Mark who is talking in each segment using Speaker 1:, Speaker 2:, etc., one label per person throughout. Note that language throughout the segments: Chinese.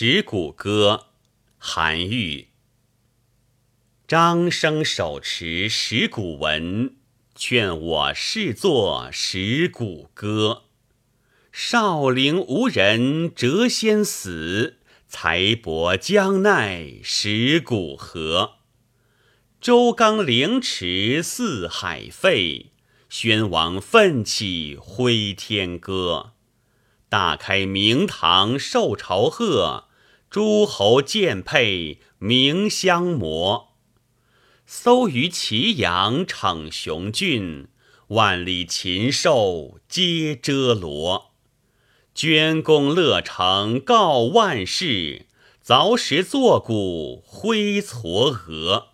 Speaker 1: 石鼓歌，韩愈。张生手持石鼓文，劝我试作石鼓歌。少陵无人谪仙死，才薄将奈石鼓何？周刚凌迟四海废，宣王奋起挥天歌。大开明堂受朝贺，诸侯剑佩鸣相摩。搜于祁阳逞雄峻，万里禽兽皆遮罗。捐功乐成告万世，凿石作鼓挥嵯峨。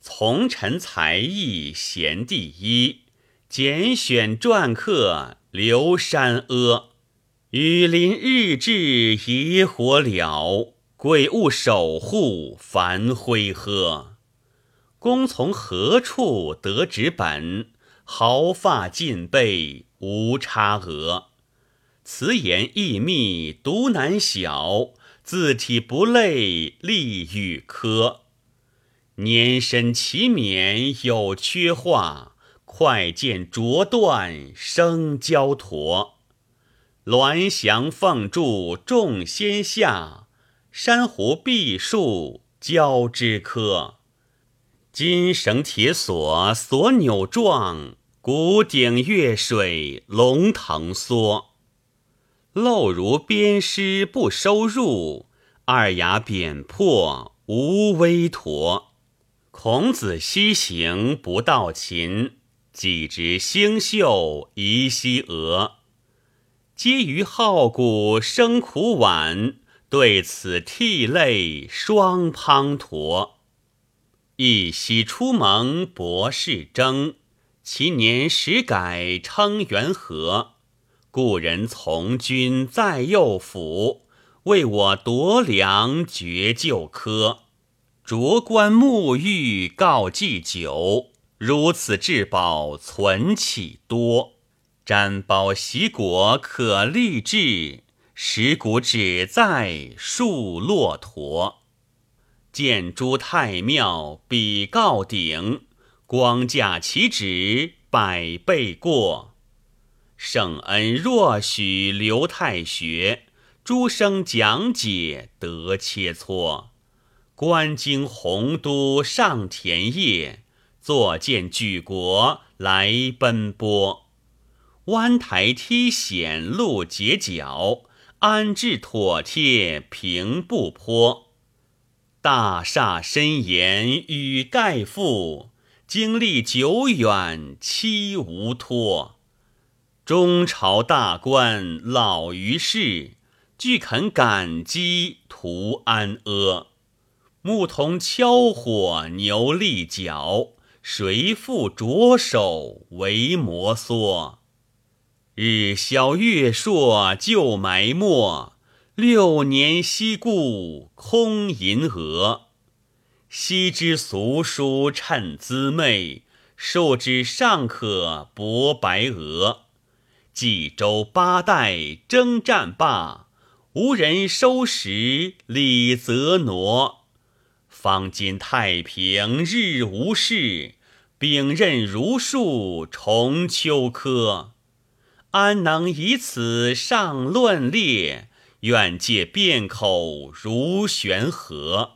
Speaker 1: 从臣才艺贤第一，拣选篆刻留山阿。雨淋日至野火燎，鬼物守护繁辉呵。公从何处得纸本？毫发尽备无差额。词言意密独难晓，字体不类隶与科。年深其免有缺画，快见着断生焦驼。鸾翔凤柱众仙下，珊瑚碧树交枝柯。金绳铁锁锁扭状，古鼎月水龙腾缩。漏如鞭尸不收入，二牙扁破无微驼。孔子西行不到秦，几直星宿移西额。皆于好古生苦晚，对此涕泪双滂沱。一夕出蒙博士征，其年始改称元和。故人从军在右府，为我夺粮绝旧科。着冠沐浴告祭酒，如此至宝存岂多？瞻褒习果可立志，石鼓只在树骆驼。见诸太庙比告鼎，光驾其旨百倍过。圣恩若许留太学，诸生讲解得切磋。观经洪都上田野，坐见举国来奔波。弯台梯险路截角，安置妥帖平步坡。大厦深檐与盖覆，经历久远期无托。中朝大官老于世，俱肯感激图安阿。牧童敲火牛立角，谁复着手为摩挲？日消月朔旧埋没，六年西顾空银额。昔之俗书趁滋味，数之尚可博白鹅。冀州八代征战罢，无人收拾李泽挪。方今太平日无事，秉任如树重秋柯。安能以此上论列？愿借辩口如悬河。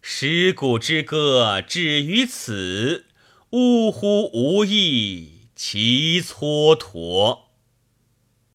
Speaker 1: 石鼓之歌止于此，呜呼无益其蹉跎。